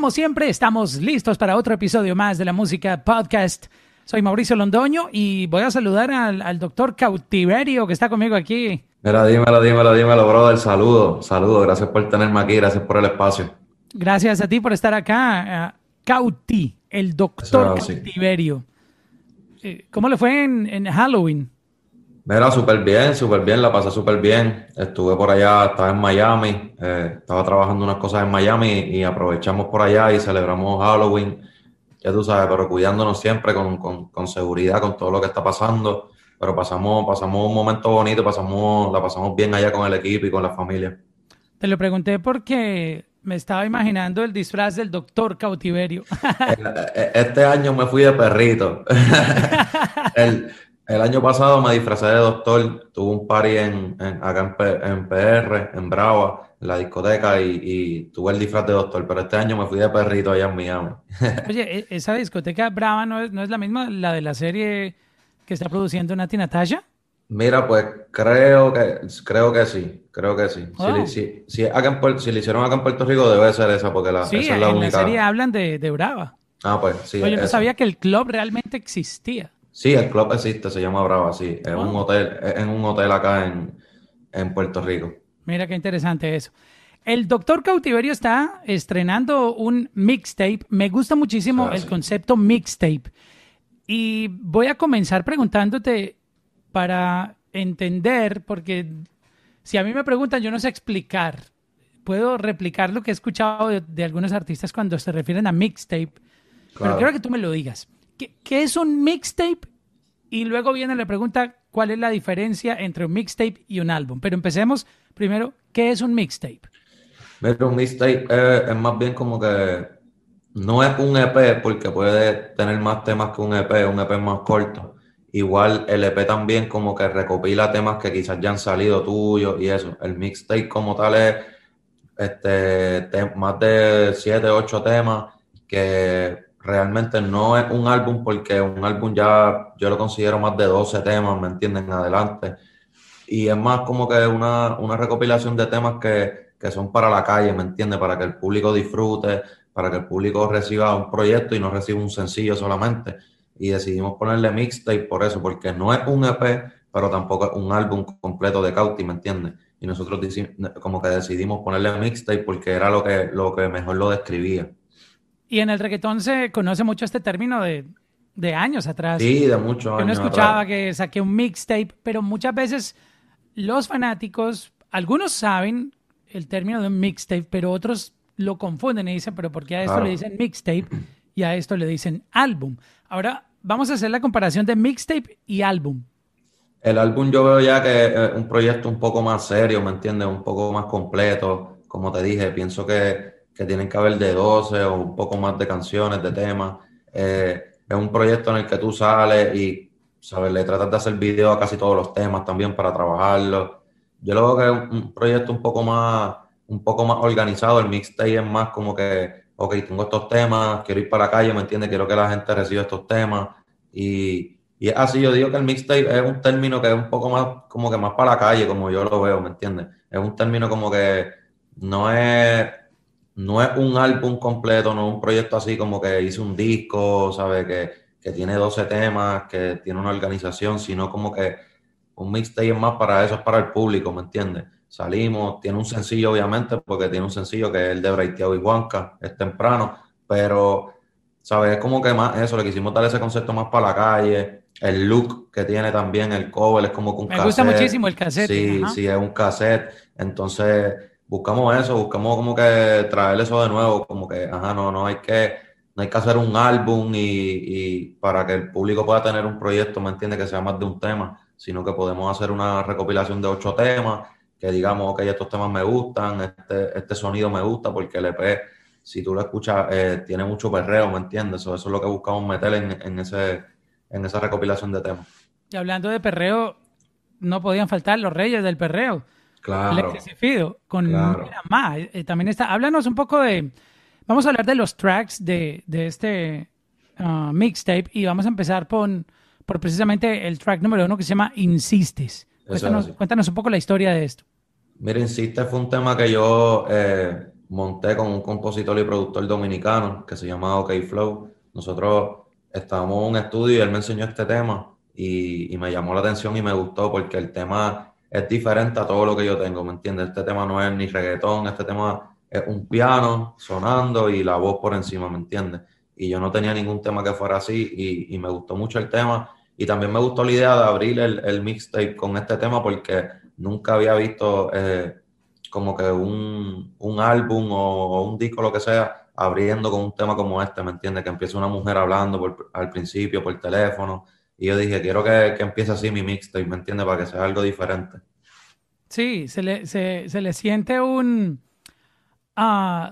Como siempre, estamos listos para otro episodio más de la Música Podcast. Soy Mauricio Londoño y voy a saludar al, doctor Cautiverio que está conmigo aquí. Mira, dímelo, dímelo, dímelo, brother. Saludo, saludo. Gracias por tenerme aquí, gracias por el espacio. Gracias a ti por estar acá. Cauti, el doctor Cautiverio. Eh, ¿Cómo le fue en Halloween? Mira, súper bien, súper bien, la pasé súper bien. Estuve por allá, estaba en Miami, eh, estaba trabajando unas cosas en Miami y aprovechamos por allá y celebramos Halloween, ya tú sabes, pero cuidándonos siempre con, con, seguridad, con todo lo que está pasando. Pero pasamos, pasamos un momento bonito, pasamos, la pasamos bien allá con el equipo y con la familia. Te lo pregunté porque me estaba imaginando el disfraz del doctor cautiverio. E, este año me fui de perrito. el, el año pasado me disfrazé de doctor, tuve un party en, acá en, PR, en Brava, en la discoteca, y, tuve el disfraz de doctor, pero este año me fui de perrito allá en Miami. Oye, ¿e-, ¿esa discoteca Brava no es, no es la misma, la de la serie que está produciendo Nati Natasha? Mira, pues creo que creo que sí, creo que sí. Si, si, le hicieron acá en Puerto Rico, debe ser esa, porque la, sí, esa es la en la serie hablan de, de Brava. Ah, pues sí. Oye, no sabía que el club realmente existía. Sí, el club existe, se llama Brava, sí. Es un hotel, en un hotel acá en, Puerto Rico. Mira qué interesante eso. El Doctor Cautiverio está estrenando un mixtape. Me gusta muchísimo ah, el concepto mixtape. Y voy a comenzar preguntándote para entender, porque si a mí me preguntan, yo no sé explicar. Puedo replicar lo que he escuchado de, algunos artistas cuando se refieren a mixtape, pero quiero que tú me lo digas. ¿Qué, es un mixtape? Y luego viene la pregunta, ¿cuál es la diferencia entre un mixtape y un álbum? Pero empecemos primero, ¿qué es un mixtape? Mira, un mixtape es, más bien como que no es un EP porque puede tener más temas que un EP, un EP más corto. Igual el EP también como que recopila temas que quizás ya han salido tuyos y eso. El mixtape como tal es este, más de 7, 8 temas que realmente no es un álbum porque un álbum ya yo lo considero más de 12 temas, ¿me entienden? Adelante. Y es más como que una, una recopilación de temas que, que son para la calle, ¿me entiendes? Para que el público disfrute, para que el público reciba un proyecto y no reciba un sencillo solamente. Y decidimos ponerle mixtape por eso, porque no es un EP, pero tampoco es un álbum completo de Cauti, ¿me entiendes? Y nosotros como que decidimos ponerle mixtape porque era lo que, lo que mejor lo describía. Y en el reggaetón se conoce mucho este término de, de años atrás. Sí, de muchos años. Yo no escuchaba que saqué un mixtape, pero muchas veces los fanáticos, algunos saben el término de un mixtape, pero otros lo confunden y dicen, pero ¿por qué a esto le dicen mixtape y a esto le dicen álbum? Ahora vamos a hacer la comparación de mixtape y álbum. El álbum yo veo ya que es un proyecto un poco más serio, ¿me entiendes? Un poco más completo. Como te dije, pienso que que tienen que haber de 12 o un poco más de canciones, de temas. Eh, es un proyecto en el que tú sales y, ¿sabes? Le tratas de hacer video a casi todos los temas también para trabajarlo. Yo lo veo que es un proyecto un poco más, un poco más organizado. El mixtape es más como que, ok, tengo estos temas, quiero ir para la calle, ¿me entiendes? Quiero que la gente reciba estos temas. Y, y así yo digo que el mixtape es un término que es un poco más, como que más para la calle, como yo lo veo, ¿me entiendes? Es un término como que no es no es un álbum completo, no es un proyecto así como que hice un disco, ¿sabes? Que, que tiene 12 temas, que tiene una organización, sino como que un mixtape es más para eso, es para el público, ¿me entiendes? Salimos, tiene un sencillo obviamente, porque tiene un sencillo que es el de Braiteo y Huanca, es temprano, pero, ¿sabes? Es como que más eso, le quisimos dar ese concepto más para la calle, el look que tiene también, el cover, es como que un Me gusta muchísimo el cassette. Sí, sí, es un cassette, entonces buscamos eso, buscamos como que traer eso de nuevo, como que, ajá, no, no hay que, no hay que hacer un álbum y, para que el público pueda tener un proyecto, ¿me entiende? Que sea más de un tema, sino que podemos hacer una recopilación de ocho temas, que digamos, ok, estos temas me gustan, este, este sonido me gusta, porque el EP, si tú lo escuchas, eh, tiene mucho perreo, ¿me entiendes? Eso, es lo que buscamos meter en, en, ese, en esa recopilación de temas. Y hablando de perreo, no podían faltar los reyes del perreo. Claro. con más. Eh, también está. Háblanos un poco de. Vamos a hablar de los tracks de, de este uh, mixtape y vamos a empezar por, por precisamente el track número uno que se llama Insistes. Cuéntanos, cuéntanos un poco la historia de esto. Mira, Insistes fue un tema que yo, eh, monté con un compositor y productor dominicano que se llama OK Flow. Nosotros estábamos en un estudio y él me enseñó este tema y, y, me llamó la atención y me gustó porque el tema es diferente a todo lo que yo tengo, ¿me entiendes? Este tema no es ni reggaetón, este tema es un piano sonando y la voz por encima, ¿me entiendes? Y yo no tenía ningún tema que fuera así y, y me gustó mucho el tema y también me gustó la idea de abrir el, el mixtape con este tema porque nunca había visto eh, como que un, un álbum o, un disco, lo que sea, abriendo con un tema como este, ¿me entiendes? Que empiece una mujer hablando al principio por teléfono y yo dije, quiero que, que empiece así mi mixtape, ¿me entiendes? Para que sea algo diferente. Sí, se le, se, se le siente un, uh,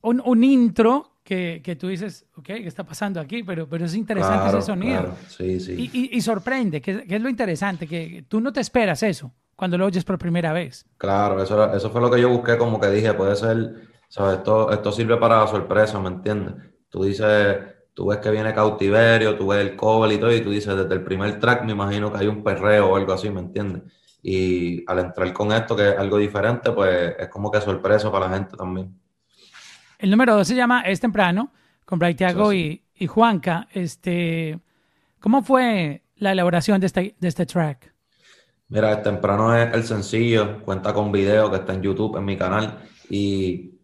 un, un, intro que, que, tú dices, ok, ¿qué está pasando aquí? Pero, pero es interesante claro, ese sonido. Claro. Sí, sí. Y, y, y, sorprende, que, que, es lo interesante, que tú no te esperas eso cuando lo oyes por primera vez. Claro, eso, eso fue lo que yo busqué, como que dije, puede ser, ¿sabes? Esto, esto sirve para la sorpresa, ¿me entiendes? Tú dices tú ves que viene cautiverio, tú ves el cover y todo, y tú dices, desde el primer track me imagino que hay un perreo o algo así, ¿me entiendes? Y al entrar con esto, que es algo diferente, pues es como que sorpresa para la gente también. El número dos se llama Es Temprano, con Bright Thiago sí, sí. Y, y, Juanca. Este, ¿Cómo fue la elaboración de este, de este track? Mira, Es Temprano es el sencillo, cuenta con video que está en YouTube, en mi canal, y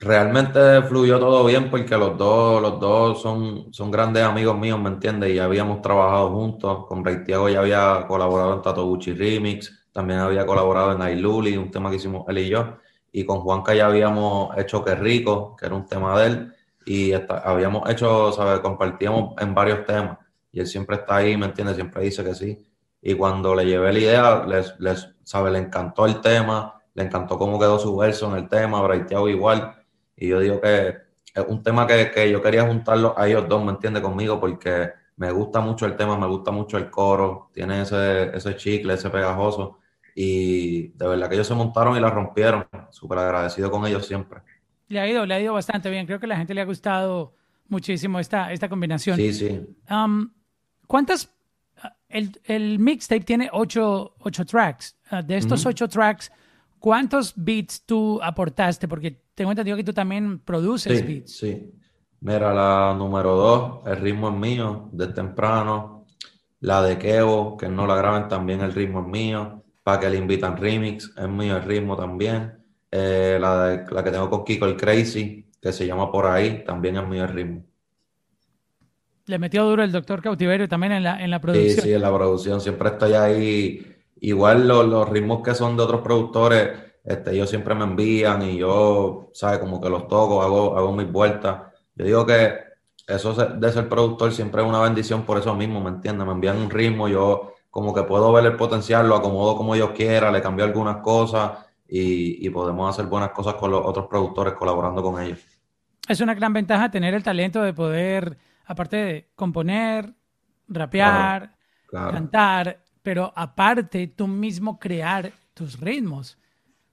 realmente fluyó todo bien porque los dos, los dos son, son grandes amigos míos, ¿me entiendes? Y habíamos trabajado juntos. Con Rey Tiago ya había colaborado en Tato Gucci Remix, también había colaborado en Ailuli, un tema que hicimos él y yo. Y con Juanca ya habíamos hecho Que Rico, que era un tema de él. Y habíamos hecho, ¿sabes? Compartíamos en varios temas. Y él siempre está ahí, ¿me entiendes? Siempre dice que sí. Y cuando le llevé la idea, les, les, ¿sabes? Le encantó el tema, le encantó cómo quedó su verso en el tema, Braiteado igual y yo digo que es un tema que, que yo quería juntarlo a ellos dos, ¿me entiende? Conmigo, porque me gusta mucho el tema, me gusta mucho el coro, tiene ese, ese chicle, ese pegajoso. Y de verdad que ellos se montaron y la rompieron. Súper agradecido con ellos siempre. Le ha ido, le ha ido bastante bien. Creo que a la gente le ha gustado muchísimo esta, esta combinación. Sí, sí. Um, ¿Cuántas? El, el, mixtape tiene ocho, ocho tracks. Uh, de estos uh -huh. ocho tracks, ¿cuántos beats tú aportaste? Porque tengo entendido que tú también produces sí, beats. Sí. Mira, la número dos, el ritmo es mío, de temprano. La de Kevo, que no la graben también, el ritmo es mío. Para que le invitan remix, es mío el ritmo también. Eh, la, de, la que tengo con Kiko, el Crazy, que se llama Por Ahí, también es mío el ritmo. Le metió duro el doctor Cautiverio también en la, en la producción. Sí, sí, en la producción. Siempre estoy ahí. Igual los, los ritmos que son de otros productores este, ellos siempre me envían y yo, ¿sabes? Como que los toco, hago, hago mis vueltas. Yo digo que eso de ser productor siempre es una bendición por eso mismo, ¿me entiendes? Me envían un ritmo, yo como que puedo ver el potencial, lo acomodo como yo quiera, le cambio algunas cosas y, y podemos hacer buenas cosas con los otros productores colaborando con ellos. Es una gran ventaja tener el talento de poder, aparte de componer, rapear, claro, claro. cantar, pero aparte tú mismo crear tus ritmos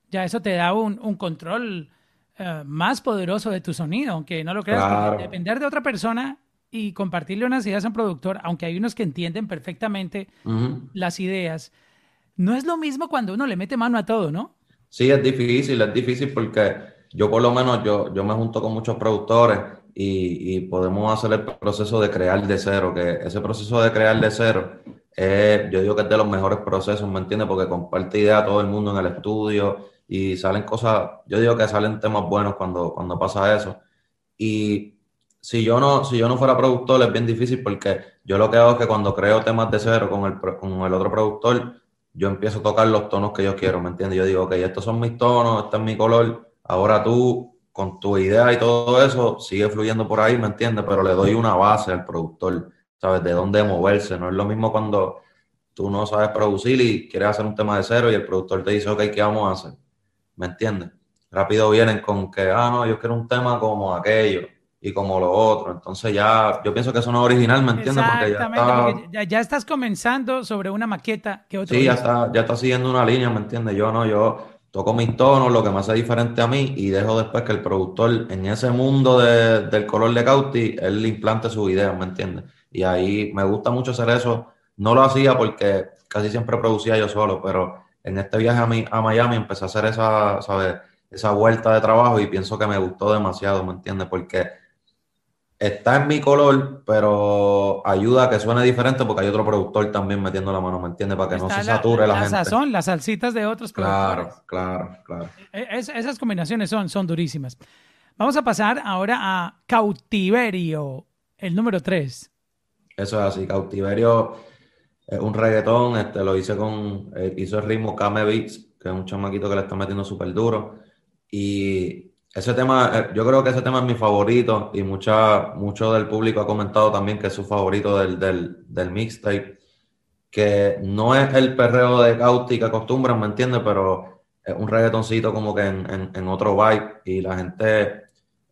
ya eso te da un, un control uh, más poderoso de tu sonido, aunque no lo creas. Claro. Depender de otra persona y compartirle unas ideas a un productor, aunque hay unos que entienden perfectamente uh -huh. las ideas, no es lo mismo cuando uno le mete mano a todo, ¿no? Sí, es difícil, es difícil porque yo por lo menos yo, yo me junto con muchos productores y, y podemos hacer el proceso de crear de cero, que ese proceso de crear de cero eh, yo digo que es de los mejores procesos, ¿me entiendes? Porque comparte ideas a todo el mundo en el estudio, y salen cosas, yo digo que salen temas buenos cuando, cuando pasa eso. Y si yo, no, si yo no fuera productor es bien difícil porque yo lo que hago es que cuando creo temas de cero con el, con el otro productor, yo empiezo a tocar los tonos que yo quiero, ¿me entiendes? Yo digo, ok, estos son mis tonos, este es mi color, ahora tú con tu idea y todo eso sigue fluyendo por ahí, ¿me entiendes? Pero le doy una base al productor, ¿sabes? De dónde moverse, no es lo mismo cuando tú no sabes producir y quieres hacer un tema de cero y el productor te dice, ok, ¿qué vamos a hacer? ¿me entiendes? Rápido vienen con que, ah, no, yo quiero un tema como aquello y como lo otro. Entonces ya, yo pienso que eso no es original, ¿me entiendes? Porque ya, está... porque ya, ya, estás comenzando sobre una maqueta que otro Sí, ya está, ya está siguiendo una línea, ¿me entiendes? Yo no, yo toco mis tonos, lo que me hace diferente a mí y dejo después que el productor en ese mundo de, del color de Cauti, él implante su idea, ¿me entiendes? Y ahí me gusta mucho hacer eso. No lo hacía porque casi siempre producía yo solo, pero en este viaje a, mi, a Miami empecé a hacer esa, ¿sabes? esa vuelta de trabajo y pienso que me gustó demasiado, ¿me entiendes? Porque está en mi color, pero ayuda a que suene diferente porque hay otro productor también metiendo la mano, ¿me entiendes? Para que no se sature la, gente. Sazón, las salsitas de otros Claro, claro, claro. E, esas combinaciones son, son durísimas. Vamos a pasar ahora a Cautiverio, el número 3. Eso es así, Cautiverio es un reggaetón, este, lo hice con, eh, hizo el ritmo Kame Beats, que es un chamaquito que le está metiendo súper duro. Y ese tema, eh, yo creo que ese tema es mi favorito y mucha, mucho del público ha comentado también que es su favorito del, del, del mixtape, que no es el perreo de Cauti que acostumbran, ¿me entiendes? Pero es un reggaetoncito como que en, en, en otro vibe y la gente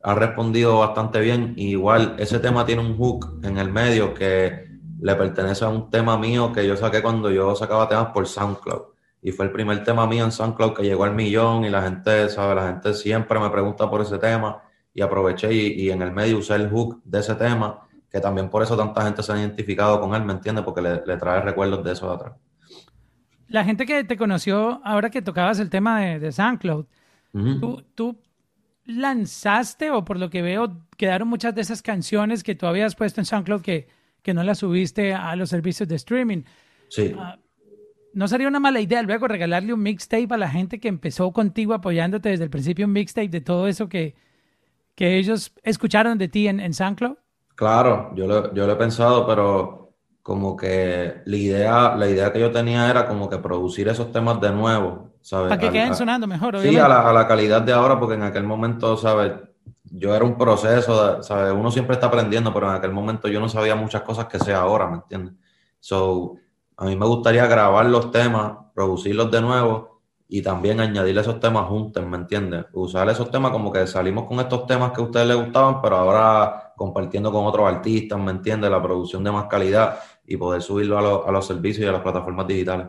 ha respondido bastante bien. igual ese tema tiene un hook en el medio que le pertenece a un tema mío que yo saqué cuando yo sacaba temas por SoundCloud. Y fue el primer tema mío en SoundCloud que llegó al millón y la gente, sabe, la gente siempre me pregunta por ese tema y aproveché y, en el medio usé el hook de ese tema, que también por eso tanta gente se ha identificado con él, ¿me entiende? Porque le, trae recuerdos de eso de atrás. La gente que te conoció ahora que tocabas el tema de, de SoundCloud, tú, tú lanzaste, o por lo que veo, quedaron muchas de esas canciones que tú habías puesto en SoundCloud que, que no las subiste a los servicios de streaming. Sí. Ah, ¿No sería una mala idea luego regalarle un mixtape a la gente que empezó contigo apoyándote desde el principio, un mixtape de todo eso que, que ellos escucharon de ti en, en SoundCloud? Claro, yo lo, yo lo he pensado, pero como que la idea, la idea que yo tenía era como que producir esos temas de nuevo, para que queden sonando mejor, Sí, a la, calidad de ahora, porque en aquel momento, ¿sabes? Yo era un proceso, ¿sabes? Uno siempre está aprendiendo, pero en aquel momento yo no sabía muchas cosas que sé ahora, ¿me entiendes? So, a mí me gustaría grabar los temas, producirlos de nuevo y también añadirle esos temas juntos, ¿me entiendes? Usar esos temas como que salimos con estos temas que a ustedes les gustaban, pero ahora compartiendo con otros artistas, ¿me entiendes? La producción de más calidad y poder subirlo a, a los servicios y a las plataformas digitales.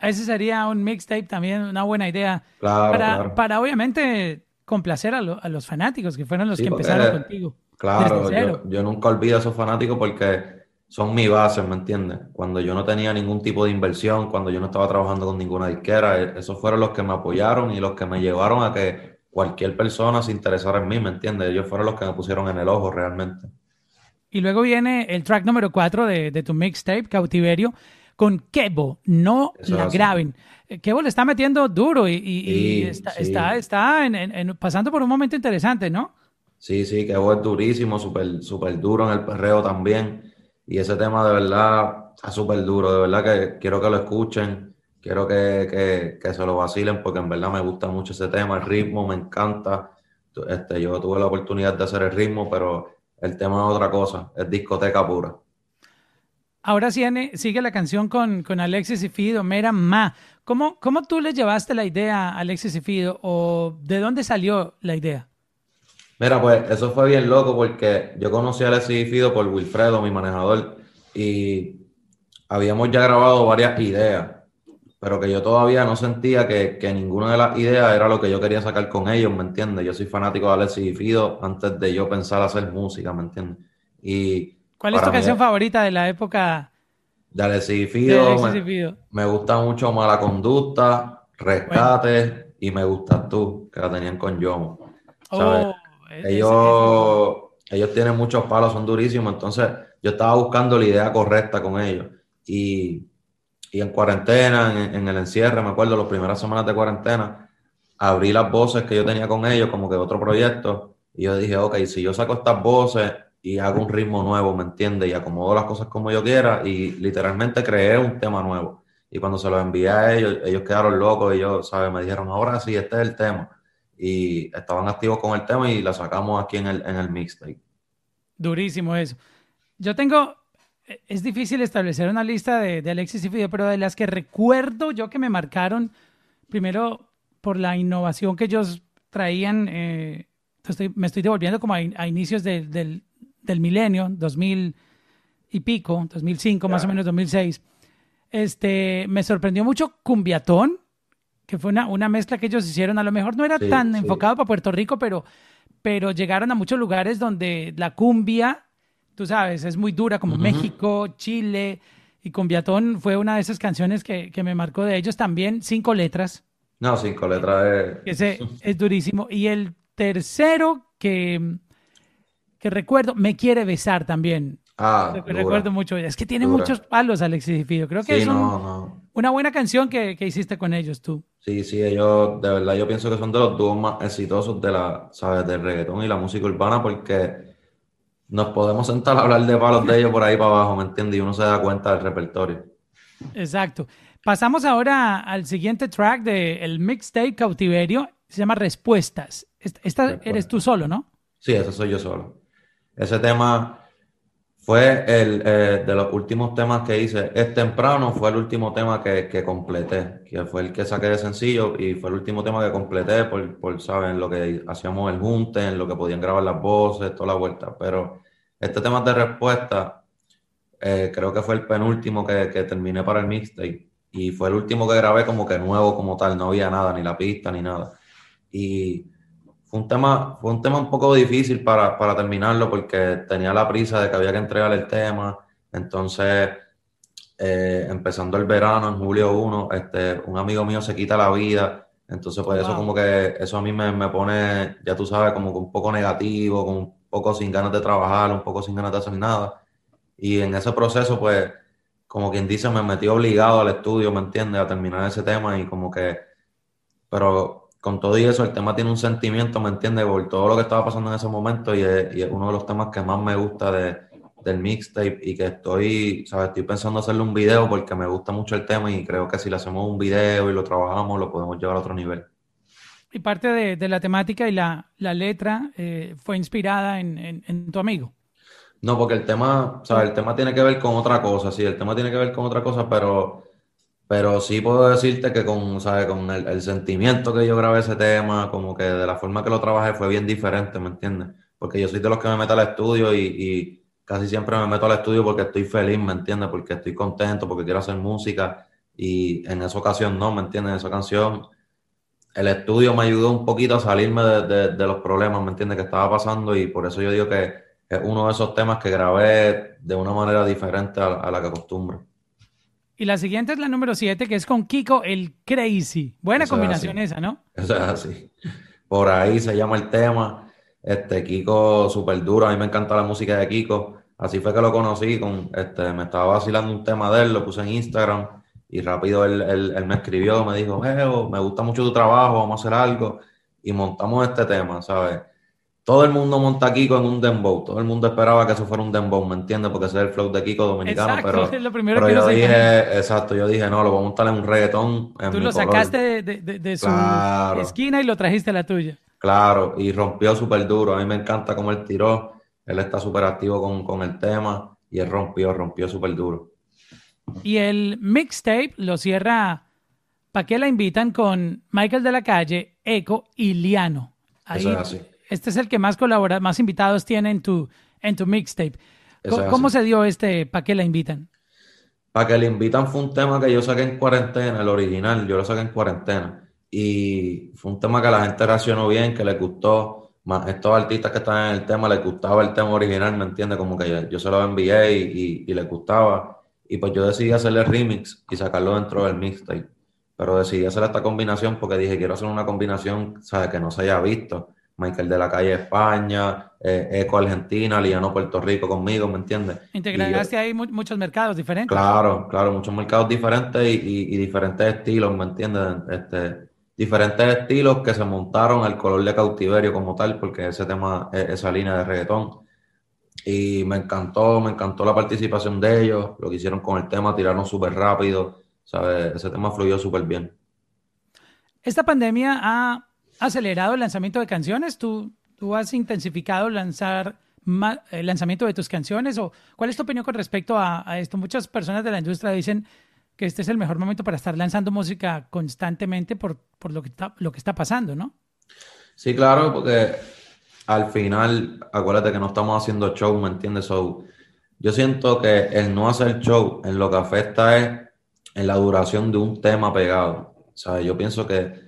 Ese sería un mixtape también, una buena idea. Claro, para, para obviamente complacer a, los fanáticos que fueron los que empezaron contigo. Claro, yo, nunca olvido a esos fanáticos porque son mi base, ¿me entiendes? Cuando yo no tenía ningún tipo de inversión, cuando yo no estaba trabajando con ninguna disquera, e, esos fueron los que me apoyaron y los que me llevaron a que cualquier persona se interesara en mí, ¿me entiendes? Ellos fueron los que me pusieron en el ojo realmente. Y luego viene el track número 4 de, de tu mixtape, Cautiverio, con Kevo, no la graben. Kevo le está metiendo duro y, está, está, en, pasando por un momento interesante, ¿no? Sí, sí, Kevo es durísimo, súper super duro en el perreo también. Y ese tema de verdad está súper duro, de verdad que quiero que lo escuchen, quiero que, que, se lo vacilen porque en verdad me gusta mucho ese tema, el ritmo me encanta. Este, yo tuve la oportunidad de hacer el ritmo, pero el tema es otra cosa, es discoteca pura. Ahora sigue la canción con, con Alexis y Fido, Mera Ma. ¿Cómo, ¿Cómo tú le llevaste la idea a Alexis y Fido o de dónde salió la idea? Mira, pues eso fue bien loco porque yo conocí a Alexis y Fido por Wilfredo, mi manejador, y habíamos ya grabado varias ideas, pero que yo todavía no sentía que, que ninguna de las ideas era lo que yo quería sacar con ellos, ¿me entiendes? Yo soy fanático de Alexis y Fido antes de yo pensar hacer música, ¿me entiendes? Y ¿Cuál es tu canción favorita de la época? De Alexis Fido. Me, gusta mucho Mala Conducta, Rescate y Me Gustas Tú, que la tenían con Yomo. Oh, ellos, ellos tienen muchos palos, son durísimos. Entonces, yo estaba buscando la idea correcta con ellos. Y, en cuarentena, en, en, el encierre, me acuerdo, las primeras semanas de cuarentena, abrí las voces que yo tenía con ellos, como que otro proyecto. Y yo dije, ok, si yo saco estas voces y hago un ritmo nuevo, ¿me entiendes? Y acomodo las cosas como yo quiera y literalmente creé un tema nuevo. Y cuando se lo envié a ellos, ellos quedaron locos y ellos, ¿sabes? Me dijeron, ahora sí, este es el tema. Y estaban activos con el tema y la sacamos aquí en el, en el mixtape. Durísimo eso. Yo tengo, es difícil establecer una lista de, de Alexis y Fideo, pero de las que recuerdo yo que me marcaron, primero por la innovación que ellos traían, eh, me estoy devolviendo como a, inicios del, del milenio, 2000 y pico, 2005, más o menos 2006, este, me sorprendió mucho Cumbiatón, que fue una, una mezcla que ellos hicieron. A lo mejor no era tan enfocado para Puerto Rico, pero, pero llegaron a muchos lugares donde la cumbia, tú sabes, es muy dura, como México, Chile. Y Cumbiatón fue una de esas canciones que, que, me marcó de ellos también, cinco letras. No, cinco letras es... Ese es durísimo. Y el tercero que, que recuerdo, Me Quiere Besar también. Ah, recuerdo mucho. Es que tiene muchos palos, Alexis Fido. Creo que es una buena canción que, hiciste con ellos tú. Sí, sí, ellos, de verdad, yo pienso que son de los dúos más exitosos de la, ¿sabes? Del reggaetón y la música urbana porque nos podemos sentar a hablar de palos de ellos por ahí para abajo, ¿me entiendes? Y uno se da cuenta del repertorio. Exacto. Pasamos ahora al siguiente track del el mixtape Cautiverio. Se llama Respuestas. Esta eres tú solo, ¿no? Sí, ese soy yo solo. Ese tema fue el eh, de los últimos temas que hice. Es temprano, fue el último tema que, que, completé, que fue el que saqué de sencillo y fue el último tema que completé por, por ¿saben? Lo que hacíamos el junte, en lo que podían grabar las voces, toda la vuelta. Pero este tema de respuesta, eh, creo que fue el penúltimo que, que terminé para el mixtape y fue el último que grabé como que nuevo como tal, no había nada, ni la pista, ni nada. Y fue un tema, fue un tema un poco difícil para, para terminarlo porque tenía la prisa de que había que entregar el tema. Entonces, eh, empezando el verano, en julio 1, este, un amigo mío se quita la vida. Entonces, pues eso como que, eso a mí me, me, pone, ya tú sabes, como que un poco negativo, como un poco sin ganas de trabajar, un poco sin ganas de hacer nada. Y en ese proceso, pues, como quien dice, me metí obligado al estudio, ¿me entiendes? A terminar ese tema y como que, pero con todo y eso, el tema tiene un sentimiento, ¿me entiendes? Por todo lo que estaba pasando en ese momento y es, uno de los temas que más me gusta de, del mixtape y que estoy, ¿sabes? Estoy pensando hacerle un video porque me gusta mucho el tema y creo que si le hacemos un video y lo trabajamos, lo podemos llevar a otro nivel. Y parte de, la temática y la, letra eh, fue inspirada en, tu amigo. No, porque el tema, ¿sabes? El tema tiene que ver con otra cosa, sí, el tema tiene que ver con otra cosa, pero pero sí puedo decirte que con, ¿sabes? con el, sentimiento que yo grabé ese tema, como que de la forma que lo trabajé fue bien diferente, ¿me entiendes? Porque yo soy de los que me meto al estudio y, casi siempre me meto al estudio porque estoy feliz, ¿me entiendes? Porque estoy contento, porque quiero hacer música y en esa ocasión no, ¿me entiendes? En esa canción el estudio me ayudó un poquito a salirme de, los problemas, ¿me entiendes? Que estaba pasando y por eso yo digo que es uno de esos temas que grabé de una manera diferente a la que acostumbro. Y la siguiente es la número 7, que es con Kiko el Crazy. Buena combinación esa, ¿no? Eso es así. Por ahí se llama el tema. Este Kiko súper duro. A mí me encanta la música de Kiko. Así fue que lo conocí. Con, este, me estaba vacilando un tema de él, lo puse en Instagram y rápido él, él me escribió, me dijo, me gusta mucho tu trabajo, vamos a hacer algo. Y montamos este tema, ¿sabes? Todo el mundo monta Kiko en un dembow. Todo el mundo esperaba que eso fuera un dembow, ¿me entiendes? Porque ese es el flow de Kiko dominicano. pero, es lo primero que yo dije, exacto, yo dije, no, lo voy a montar en un reggaetón. Tú lo sacaste de, su esquina y lo trajiste a la tuya. Claro, y rompió súper duro. A mí me encanta cómo él tiró. Él está súper activo con, con, el tema y él rompió, rompió súper duro. Y el mixtape lo cierra, ¿para qué la invitan? Con Michael de la Calle, Eco y Liano. Eso es así este es el que más colabora, más invitados tiene en tu, en tu mixtape. ¿Cómo, se dio este? ¿Para qué la invitan? Para que la invitan fue un tema que yo saqué en cuarentena, el original, yo lo saqué en cuarentena. Y fue un tema que la gente reaccionó bien, que le gustó. Más estos artistas que están en el tema les gustaba el tema original, ¿me entiendes? Como que yo, se lo envié y, y, les gustaba. Y pues yo decidí hacerle remix y sacarlo dentro del mixtape. Pero decidí hacer esta combinación porque dije, quiero hacer una combinación, ¿sabes? Que no se haya visto Michael de la Calle España, eh, Eco Argentina, Liano Puerto Rico conmigo, ¿me entiendes? Integraste ahí muchos mercados diferentes. Claro, claro, muchos mercados diferentes y, diferentes estilos, ¿me entiendes? Este, diferentes estilos que se montaron al color de cautiverio como tal, porque ese tema, e, esa línea de reggaetón. Y me encantó, me encantó la participación de ellos, lo que hicieron con el tema, tiraron súper rápido, ¿sabes? Ese tema fluyó súper bien. Esta pandemia ha acelerado el lanzamiento de canciones? ¿Tú, tú has intensificado lanzar el lanzamiento de tus canciones? ¿O cuál es tu opinión con respecto a, esto? Muchas personas de la industria dicen que este es el mejor momento para estar lanzando música constantemente por, lo, que está, lo que está pasando, ¿no? Sí, claro, porque al final, acuérdate que no estamos haciendo show, ¿me entiendes? yo siento que el no hacer show en lo que afecta es en la duración de un tema pegado. O sea, yo pienso que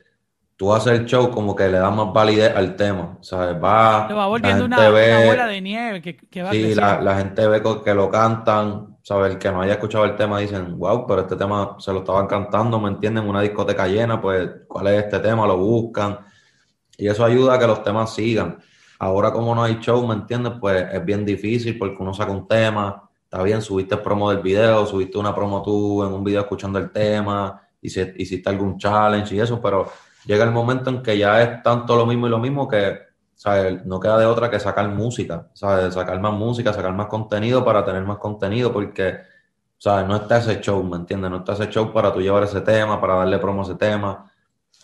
tú haces el show como que le da más validez al tema. ¿sabes? Va, Lo va volviendo una, bola de nieve que, va Sí, la, la, gente ve que lo cantan, ¿sabes? El que no haya escuchado el tema dicen, wow, pero este tema se lo estaban cantando, ¿me entienden? Una discoteca llena, pues, ¿cuál es este tema? Lo buscan. Y eso ayuda a que los temas sigan. Ahora como no hay show, ¿me entiendes? Pues es bien difícil porque uno saca un tema, está bien, subiste el promo del video, subiste una promo tú en un video escuchando el tema, hiciste algún challenge y eso, pero llega el momento en que ya es tanto lo mismo y lo mismo que no queda de otra que sacar música, sacar más música, sacar más contenido para tener más contenido, porque no está ese show, ¿me entiendes? No está ese show para tú llevar ese tema, para darle promo a ese tema.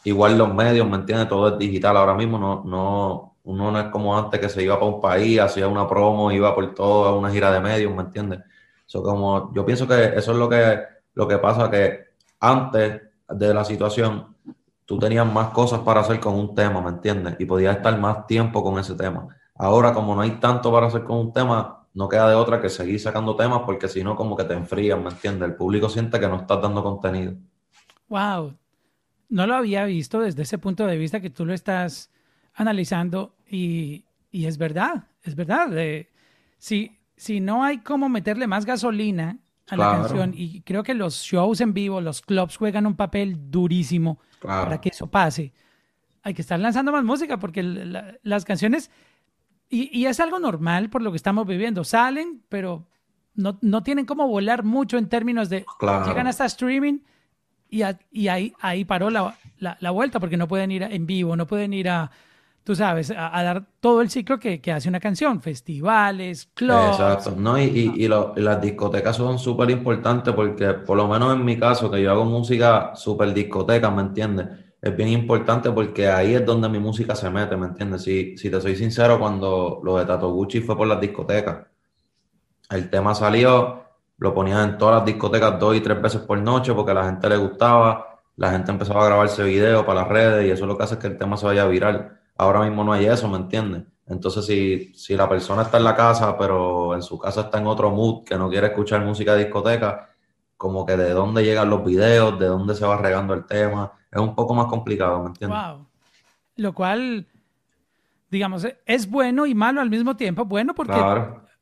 Igual los medios, ¿me entiendes? Todo es digital ahora mismo, no, no, uno no es como antes que se iba para un país, hacía una promo, iba por todo, a una gira de medios, ¿me entiendes? Eso como, yo pienso que eso es lo que, lo que pasa, que antes de la situación tú tenías más cosas para hacer con un tema, ¿me entiendes? Y podías estar más tiempo con ese tema. Ahora, como no hay tanto para hacer con un tema, no queda de otra que seguir sacando temas porque si no, como que te enfrías, ¿me entiendes? El público siente que no estás dando contenido. Wow. No lo había visto desde ese punto de vista que tú lo estás analizando y, es verdad, es verdad. si, si no hay como meterle más gasolina a la canción. Y creo que los shows en vivo, los clubs juegan un papel durísimo para que eso pase. Hay que estar lanzando más música porque las canciones, y, es algo normal por lo que estamos viviendo, salen, pero no, no tienen como volar mucho en términos de, llegan hasta streaming y, y ahí, ahí paró la, la, vuelta porque no pueden ir en vivo, no pueden ir a, tú sabes, a, dar todo el ciclo que, que, hace una canción, festivales, clubs. Exacto, ¿no? Y, y, las discotecas son súper importantes porque, por lo menos en mi caso, que yo hago música súper discoteca, ¿me entiendes? Es bien importante porque ahí es donde mi música se mete, ¿me entiendes? Si, si te soy sincero, cuando lo de Tato Gucci fue por las discotecas, el tema salió, lo ponían en todas las discotecas dos y tres veces por noche porque a la gente le gustaba, la gente empezaba a grabarse videos para las redes y eso lo que hace es que el tema se vaya viral Ahora mismo no hay eso, ¿me entiendes? Entonces, si, si la persona está en la casa, pero en su casa está en otro mood, que no quiere escuchar música de discoteca, como que de dónde llegan los videos, de dónde se va regando el tema, es un poco más complicado, ¿me entiendes? Wow. Lo cual, digamos, es bueno y malo al mismo tiempo. Bueno, porque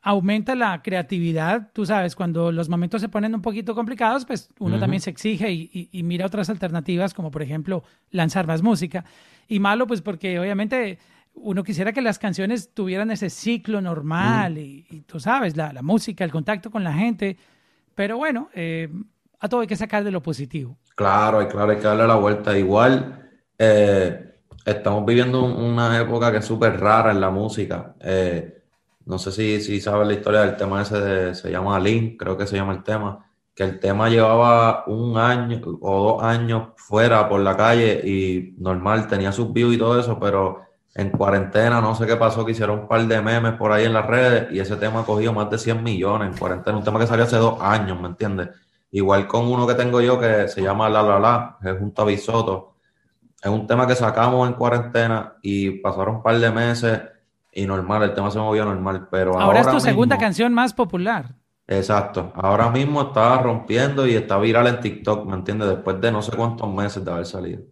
aumenta la creatividad. Tú sabes, cuando los momentos se ponen un poquito complicados, pues uno también se exige y, mira otras alternativas, como por ejemplo lanzar más música. Y malo, pues porque obviamente uno quisiera que las canciones tuvieran ese ciclo normal y, tú sabes, la, música, el contacto con la gente. Pero bueno, eh, a todo hay que sacar de lo positivo. Claro, claro, hay que darle la vuelta. Igual, eh, estamos viviendo una época que es súper rara en la música. Eh, no sé si, si sabes la historia del tema ese de, se llama Link, creo que se llama el tema, que el tema llevaba un año o dos años fuera por la calle y normal, tenía sus views y todo eso, pero en cuarentena no sé qué pasó, que hicieron un par de memes por ahí en las redes y ese tema ha cogido más de 100 millones en cuarentena, un tema que salió hace dos años, ¿me entiendes? Igual con uno que tengo yo que se llama La La La, es junto a Bisoto. Es un tema que sacamos en cuarentena y pasaron un par de meses y normal, el tema se movió normal, pero ahora... es tu segunda canción más popular. Exacto, ahora mismo está rompiendo y está viral en TikTok, ¿me entiendes? Después de no sé cuántos meses de haber salido.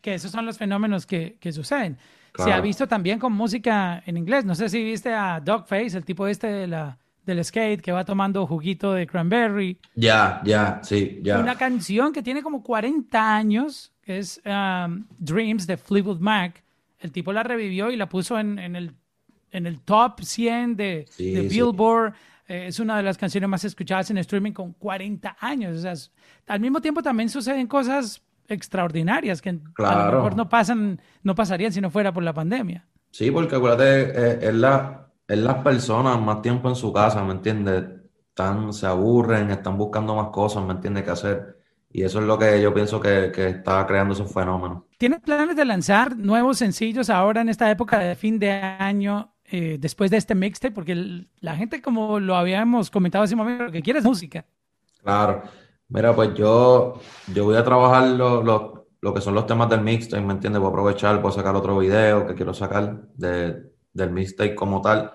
Que esos son los fenómenos que, que suceden. Se ha visto también con música en inglés. No sé si viste a Dogface, el tipo este de la, del skate que va tomando juguito de cranberry. Ya, ya, sí, ya. Una canción que tiene como 40 años, que es um, Dreams de Fleetwood Mac. El tipo la revivió y la puso en, en el en el top 100 de, Billboard. Eh, es una de las canciones más escuchadas en streaming con 40 años. O sea, al mismo tiempo también suceden cosas extraordinarias que a lo mejor no pasan, no pasarían si no fuera por la pandemia. Sí, porque acuérdate, eh, es, la, es las personas más tiempo en su casa, ¿me entiendes? Están, se aburren, están buscando más cosas, ¿me entiendes? qué hacer. Y eso es lo que yo pienso que, que está creando esos fenómenos. ¿Tienes planes de lanzar nuevos sencillos ahora en esta época de fin de año eh, después de este mixtape? Porque la gente, como lo habíamos comentado hace un momento, lo que quiere es música. Claro. Mira, pues yo, yo voy a trabajar lo, lo, que son los temas del mixtape, ¿me entiendes? Voy a aprovechar, voy a sacar otro video que quiero sacar de, del mixtape como tal.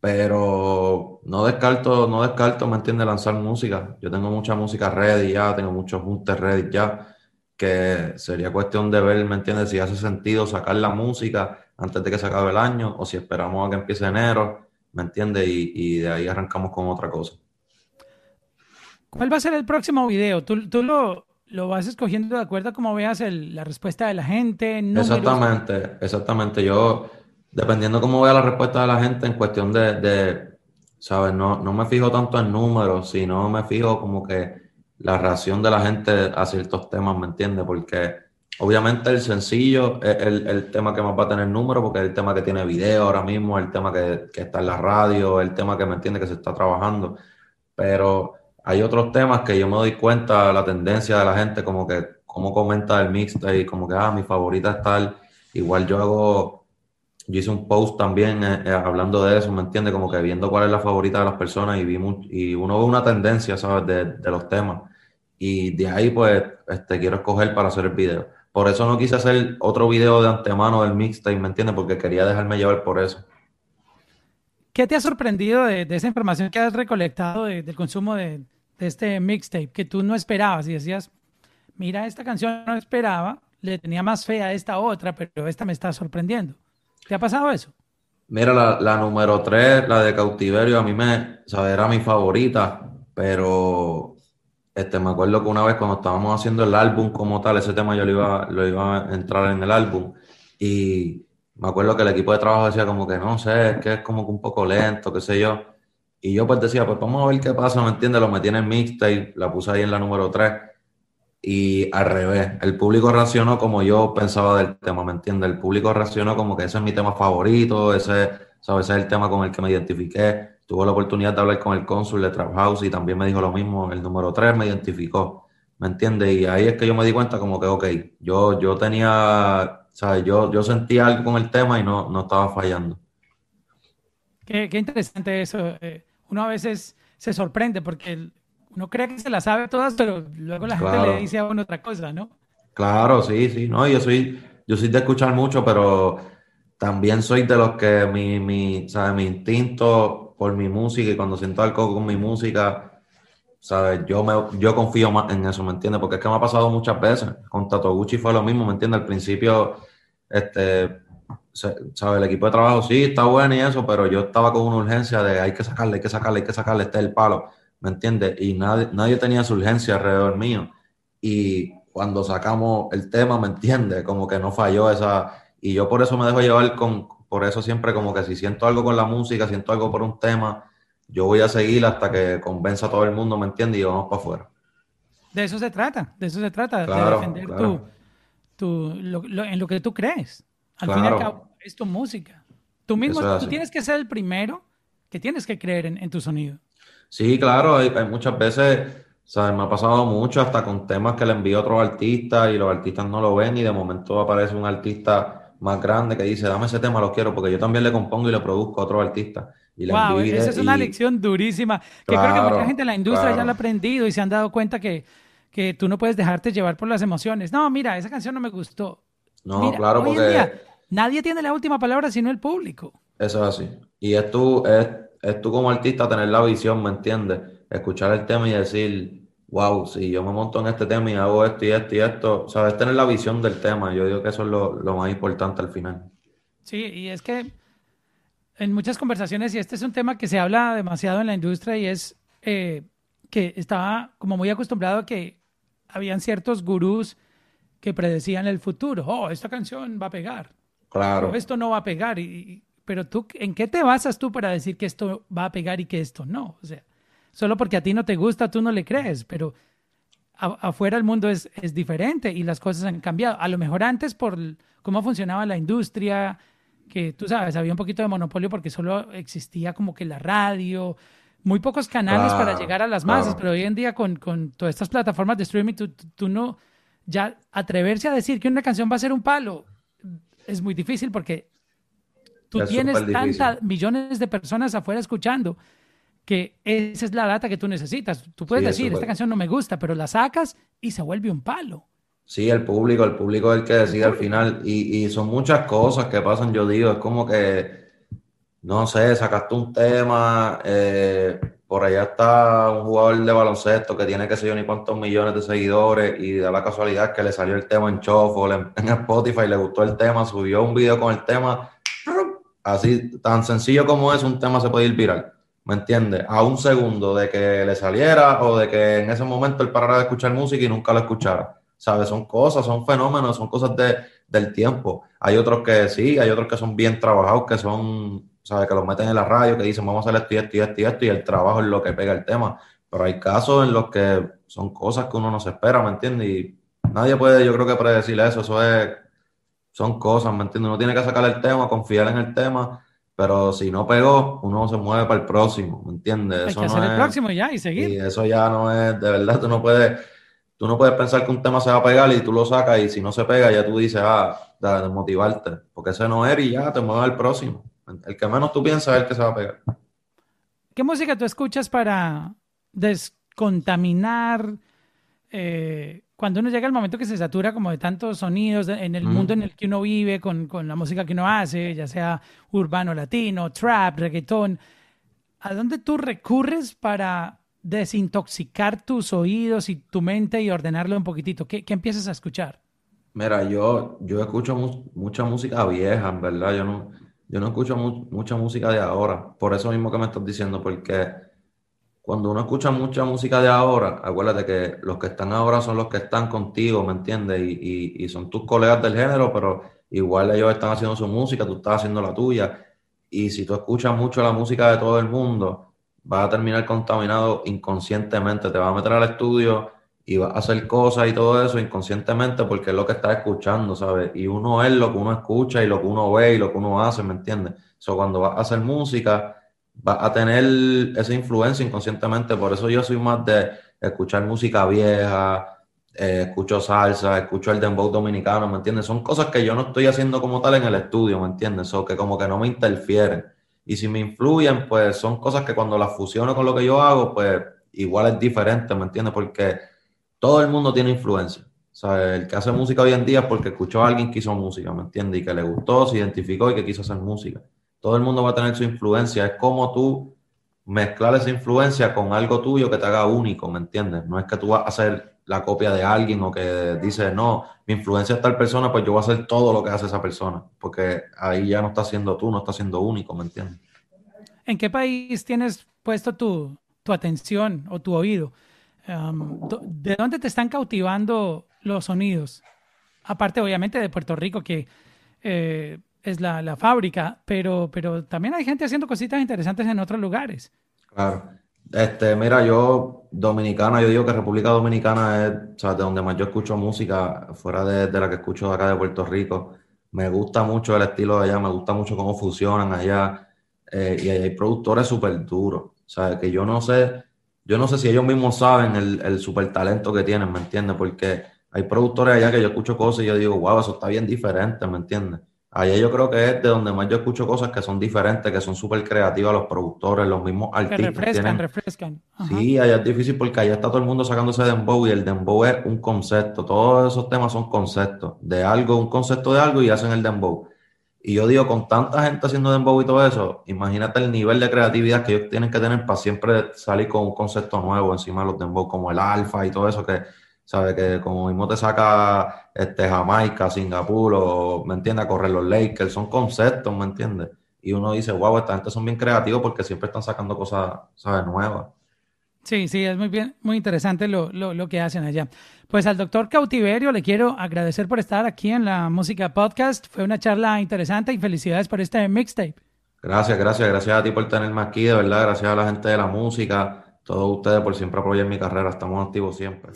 Pero no descarto, no descarto, ¿me entiendes? Lanzar música. Yo tengo mucha música ready ya, tengo muchos juntes ready ya, que sería cuestión de ver, ¿me entiendes? Si hace sentido sacar la música antes de que se acabe el año o si esperamos a que empiece enero, ¿me entiendes? Y, de ahí arrancamos con otra cosa. ¿Cuál va a ser el próximo video? ¿Tú, tú lo, lo vas escogiendo de acuerdo a cómo veas la respuesta de la gente? Exactamente, exactamente. Yo, dependiendo cómo vea la respuesta de la gente en cuestión de, de ¿sabes? No, no me fijo tanto en números, sino me fijo como que la reacción de la gente a ciertos temas, ¿me entiendes? Porque obviamente el sencillo es el, tema que más va a tener número, porque es el tema que tiene video ahora mismo, el tema que, que está en la radio, el tema que me entiende que se está trabajando. Pero hay otros temas que yo me doy cuenta la tendencia de la gente, como que cómo comenta el mixtape, como que, ah, mi favorita es tal. Igual yo hago, yo hice un post también eh, eh, hablando de eso, ¿me entiendes? Como que viendo cuál es la favorita de las personas y, vi y uno ve una tendencia, ¿sabes? De, de, los temas. Y de ahí, pues, este, quiero escoger para hacer el video. Por eso no quise hacer otro video de antemano del mixtape, ¿me entiendes? Porque quería dejarme llevar por eso. ¿Qué te ha sorprendido de, esa información que has recolectado del consumo de, este mixtape que tú no esperabas y decías, mira, esta canción no esperaba, le tenía más fe a esta otra, pero esta me está sorprendiendo. ¿Te ha pasado eso? Mira, la, número 3, la de cautiverio, a mí me, ¿sabes? Era mi favorita, pero este, me acuerdo que una vez cuando estábamos haciendo el álbum como tal, ese tema yo lo iba, lo iba a entrar en el álbum y me acuerdo que el equipo de trabajo decía como que no sé, es que es como que un poco lento, qué sé yo. Y yo pues decía, pues vamos a ver qué pasa, ¿me entiendes? Lo metí en el mixtape, la puse ahí en la número 3 y al revés, el público reaccionó como yo pensaba del tema, ¿me entiendes? El público reaccionó como que ese es mi tema favorito, ese, ¿sabes? ese es el tema con el que me identifiqué. Tuve la oportunidad de hablar con el cónsul de Trap House y también me dijo lo mismo, el número 3 me identificó, ¿me entiendes? Y ahí es que yo me di cuenta como que, ok, yo, yo tenía, ¿sabes? Yo, yo sentía algo con el tema y no, no estaba fallando. Qué, qué interesante eso. Eh, uno a veces se sorprende porque uno cree que se la sabe todas, pero luego la gente le dice a uno otra cosa, ¿no? Claro, sí, sí. No, yo soy, yo soy de escuchar mucho, pero también soy de los que mi, mi, ¿sabes? mi instinto por mi música y cuando siento algo con mi música, ¿sabes? Yo, me, yo confío más en eso, ¿me entiendes? Porque es que me ha pasado muchas veces. Con Tato Gucci fue lo mismo, ¿me entiendes? Al principio, este, ¿sabes? El equipo de trabajo sí está bueno y eso, pero yo estaba con una urgencia de hay que sacarle, hay que sacarle, hay que sacarle, este es el palo, ¿me entiendes? Y nadie, nadie tenía su urgencia alrededor mío. Y cuando sacamos el tema, ¿me entiendes? Como que no falló esa... Y yo por eso me dejo llevar con, por eso siempre como que si siento algo con la música, siento algo por un tema, yo voy a seguir hasta que convenza a todo el mundo, ¿me entiendes? Y vamos para afuera. De eso se trata, de eso se trata, de defender tu, en lo que tú crees. Al fin y al cabo, es tu música. Tú mismo tú tienes que ser el primero que tienes que creer en, tu sonido. Sí, claro, hay, muchas veces, ¿sabes? Me ha pasado mucho hasta con temas que le envío a otros artistas y los artistas no lo ven y de momento aparece un artista más grande que dice, dame ese tema, lo quiero, porque yo también le compongo y le produzco a otros artistas. Y wow, esa es una lección durísima, que creo que mucha gente en la industria ya la ha aprendido y se han dado cuenta que, que tú no puedes dejarte llevar por las emociones. No, mira, esa canción no me gustó. No, claro, porque nadie tiene la última palabra sino el público. Eso es así. Y es tú, es, es tú como artista tener la visión, ¿me entiendes? Escuchar el tema y decir, wow, si yo me monto en este tema y hago esto y esto y esto, sabes, tener la visión del tema. Yo digo que eso es lo, lo más importante al final. Sí, y es que en muchas conversaciones, y este es un tema que se habla demasiado en la industria, y es eh, que estaba como muy acostumbrado a que habían ciertos gurús que predecían el futuro. Oh, esta canción va a pegar. Claro. esto no va a pegar. Y, pero tú, ¿en qué te basas tú para decir que esto va a pegar y que esto no? O sea, solo porque a ti no te gusta, tú no le crees, pero afuera el mundo es, es diferente y las cosas han cambiado. A lo mejor antes por cómo funcionaba la industria, que tú sabes, había un poquito de monopolio porque solo existía como que la radio, muy pocos canales para llegar a las masas, pero hoy en día con, con, todas estas plataformas de streaming, tú, tú, no, ya atreverse a decir que una canción va a ser un palo, es muy difícil porque tú tienes tantas millones de personas afuera escuchando que esa es la data que tú necesitas. Tú puedes decir, esta canción no me gusta, pero la sacas y se vuelve un palo. Sí, el público, el público es el que decide al final. Y, y son muchas cosas que pasan, yo digo, es como que, no sé, sacaste un tema, eh, por allá está un jugador de baloncesto que tiene que sé yo ni cuántos millones de seguidores y da la casualidad que le salió el tema en Shuffle, en, Spotify, le gustó el tema, subió un video con el tema. Así, tan sencillo como es, un tema se puede ir viral. ¿Me entiendes? A un segundo de que le saliera o de que en ese momento él parara de escuchar música y nunca lo escuchara. ¿Sabes? Son cosas, son fenómenos, son cosas de, del tiempo. Hay otros que sí, hay otros que son bien trabajados, que son, ¿sabes? Que los meten en la radio, que dicen vamos a hacer esto y esto y esto y esto, y el trabajo es lo que pega el tema. Pero hay casos en los que son cosas que uno no se espera, ¿me entiendes? Y nadie puede, yo creo que predecir eso, eso es, son cosas, ¿me entiendes? Uno tiene que sacar el tema, confiar en el tema pero si no pegó, uno se mueve para el próximo, ¿me entiendes? Hay que hacer el próximo ya y seguir. Y eso ya no es, de verdad, tú no puedes, tú no puedes pensar que un tema se va a pegar y tú lo sacas y si no se pega ya tú dices, ah, de motivarte, porque ese no era y ya te mueves al próximo. El que menos tú piensas es el que se va a pegar. ¿Qué música tú escuchas para descontaminar eh, cuando uno llega al momento que se satura como de tantos sonidos en el mundo en el que uno vive, con, con, la música que uno hace, ya sea urbano, latino, trap, reggaetón, ¿a dónde tú recurres para desintoxicar tus oídos y tu mente y ordenarlo un poquitito? ¿Qué, qué empiezas a escuchar? Mira, yo, yo escucho mucha música vieja, en verdad. Yo no, yo no escucho mucha música de ahora. Por eso mismo que me estás diciendo, porque cuando uno escucha mucha música de ahora, acuérdate que los que están ahora son los que están contigo, ¿me entiendes? Y, son tus colegas del género, pero igual ellos están haciendo su música, tú estás haciendo la tuya. Y si tú escuchas mucho la música de todo el mundo, vas a terminar contaminado inconscientemente, te vas a meter al estudio y vas a hacer cosas y todo eso inconscientemente porque es lo que estás escuchando, ¿sabes? Y uno es lo que uno escucha y lo que uno ve y lo que uno hace, ¿me entiendes? O cuando vas a hacer música va a tener esa influencia inconscientemente. Por eso yo soy más de escuchar música vieja, eh, escucho salsa, escucho el dembow dominicano, ¿me entiendes? Son cosas que yo no estoy haciendo como tal en el estudio, ¿me entiendes? O que como que no me interfieren. Y si me influyen, pues son cosas que cuando las fusiono con lo que yo hago, pues igual es diferente, ¿me entiendes? Porque todo el mundo tiene influencia. El que hace música hoy en día es porque escuchó a alguien que hizo música, ¿me entiendes? Y que le gustó, se identificó y que quiso hacer música todo el mundo va a tener su influencia. Es como tú mezclar esa influencia con algo tuyo que te haga único, ¿me entiendes? No es que tú vas a hacer la copia de alguien o que dice, no, mi influencia es tal persona, pues yo voy a hacer todo lo que hace esa persona, porque ahí ya no está siendo tú, no está siendo único, ¿me entiendes? ¿En qué país tienes puesto tu, atención o tu oído? ¿De dónde te están cautivando los sonidos? Aparte, obviamente, de Puerto Rico, que eh, es la, la, fábrica, pero, pero también hay gente haciendo cositas interesantes en otros lugares. Claro. Este, mira, yo, Dominicana, yo digo que República Dominicana es, o sea, de donde más yo escucho música, fuera de, de, la que escucho acá de Puerto Rico. Me gusta mucho el estilo de allá, me gusta mucho cómo fusionan allá. Eh, y hay productores súper duros. O sea, que yo no sé, yo no sé si ellos mismos saben el, el súper talento que tienen, ¿me entiendes? Porque hay productores allá que yo escucho cosas y yo digo, wow, eso está bien diferente, ¿me entiendes? Allá yo creo que es de donde más yo escucho cosas que son diferentes, que son súper creativas los productores, los mismos artistas. Que refrescan, refrescan. Sí, allá es difícil porque allá está todo el mundo sacándose dembow y el dembow es un concepto. Todos esos temas son conceptos de algo, un concepto de algo y hacen el dembow. Y yo digo, con tanta gente haciendo dembow y todo eso, imagínate el nivel de creatividad que ellos tienen que tener para siempre salir con un concepto nuevo encima de los dembow, como el alfa y todo eso que ¿sabes? Que como mismo te saca este, Jamaica, Singapur, o, ¿me entiendes? A correr los Lakers, son conceptos, ¿me entiendes? Y uno dice, wow, esta gente son bien creativos porque siempre están sacando cosas, ¿sabes? Nuevas. Sí, sí, es muy bien, muy interesante lo, lo, lo, que hacen allá. Pues al doctor Cautiverio le quiero agradecer por estar aquí en la Música Podcast. Fue una charla interesante y felicidades por este mixtape. Gracias, gracias, gracias a ti por tenerme aquí, de verdad, gracias a la gente de la música, todos ustedes por siempre apoyar mi carrera, estamos activos siempre.